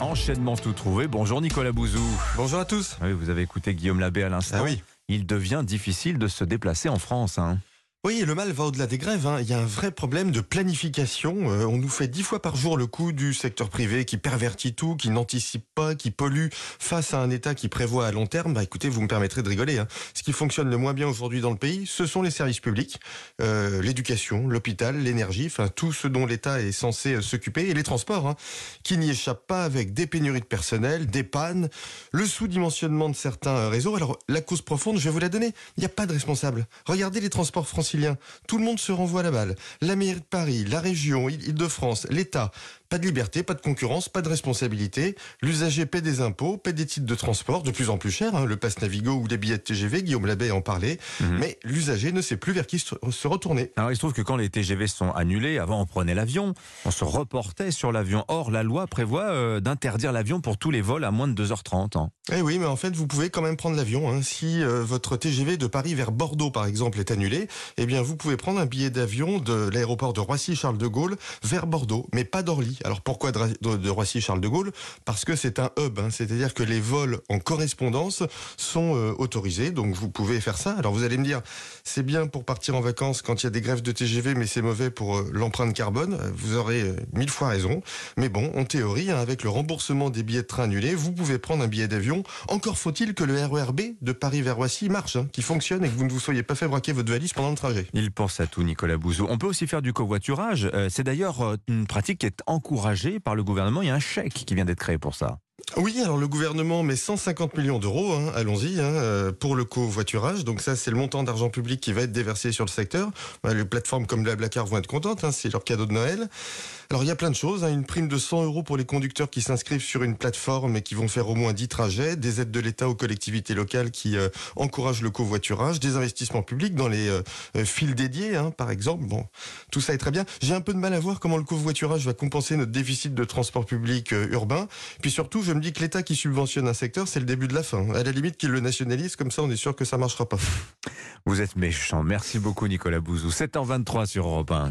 Enchaînement tout trouvé. Bonjour Nicolas Bouzou. Bonjour à tous. Oui, vous avez écouté Guillaume Labbé à l'instant. Ah oui. Il devient difficile de se déplacer en France. hein. Oui, le mal va au-delà des grèves. hein. Il y a un vrai problème de planification. Euh, on nous fait dix fois par jour le coup du secteur privé qui pervertit tout, qui n'anticipe pas, qui pollue face à un État qui prévoit à long terme. Bah écoutez, vous me permettrez de rigoler. hein. Ce qui fonctionne le moins bien aujourd'hui dans le pays, ce sont les services publics, euh, l'éducation, l'hôpital, l'énergie, tout ce dont l'État est censé euh, s'occuper, et les transports, hein, qui n'y échappent pas avec des pénuries de personnel, des pannes, le sous-dimensionnement de certains réseaux. Alors la cause profonde, je vais vous la donner. Il n'y a pas de responsable. Regardez les transports Tout le monde se renvoie la balle. La mairie de Paris, la région, Île-de-France, l'État. Pas de liberté, pas de concurrence, pas de responsabilité. L'usager paie des impôts, paie des titres de transport de plus en plus chers. hein, le pass Navigo ou les billets de TGV, Guillaume Labbé en parlait. Mais l'usager ne sait plus vers qui se se retourner. Alors il se trouve que quand les TGV sont annulés, avant on prenait l'avion, on se reportait sur l'avion. Or la loi prévoit euh, d'interdire l'avion pour tous les vols à moins de 2h30. hein. Eh oui, mais en fait, vous pouvez quand même prendre l'avion. hein. Si euh, votre TGV de Paris vers Bordeaux, par exemple, est annulé, eh bien, vous pouvez prendre un billet d'avion de l'aéroport de Roissy-Charles de Gaulle vers Bordeaux, mais pas d'Orly. Alors pourquoi de, Ra- de- de Gaulle? Parce que c'est un hub, hein. c'est-à-dire que les vols en correspondance sont euh, autorisés, donc vous pouvez faire ça. Alors vous allez me dire, c'est bien pour partir en vacances quand il y a des grèves de TGV, mais c'est mauvais pour euh, l'empreinte carbone. Vous aurez euh, mille fois raison. Mais bon, en théorie, hein, avec le remboursement des billets de train annulés, vous pouvez prendre un billet d'avion. Encore faut-il que le RERB de Paris vers Roissy marche, hein, qui fonctionne et que vous ne vous soyez pas fait braquer votre valise pendant le trajet. Il pense à tout, Nicolas Bouzou. On peut aussi faire du covoiturage. C'est d'ailleurs une pratique qui est encouragée par le gouvernement. Il y a un chèque qui vient d'être créé pour ça. Oui, alors le gouvernement met 150 millions d'euros, hein, allons-y, hein, euh, pour le covoiturage. Donc ça, c'est le montant d'argent public qui va être déversé sur le secteur. Bah, les plateformes comme Blablacar vont être contentes, hein, c'est leur cadeau de Noël. Alors il y a plein de choses, hein, une prime de 100 euros pour les conducteurs qui s'inscrivent sur une plateforme et qui vont faire au moins 10 trajets, des aides de l'État aux collectivités locales qui euh, encouragent le covoiturage, des investissements publics dans les euh, euh, fils dédiés, hein, par exemple. Bon, tout ça est très bien. J'ai un peu de mal à voir comment le covoiturage va compenser notre déficit de transport public euh, urbain. Puis surtout, je me dis que l'État qui subventionne un secteur, c'est le début de la fin. À la limite qu'il le nationalise, comme ça on est sûr que ça marchera pas. Vous êtes méchant. Merci beaucoup, Nicolas Bouzou. 7h23 sur Europe 1.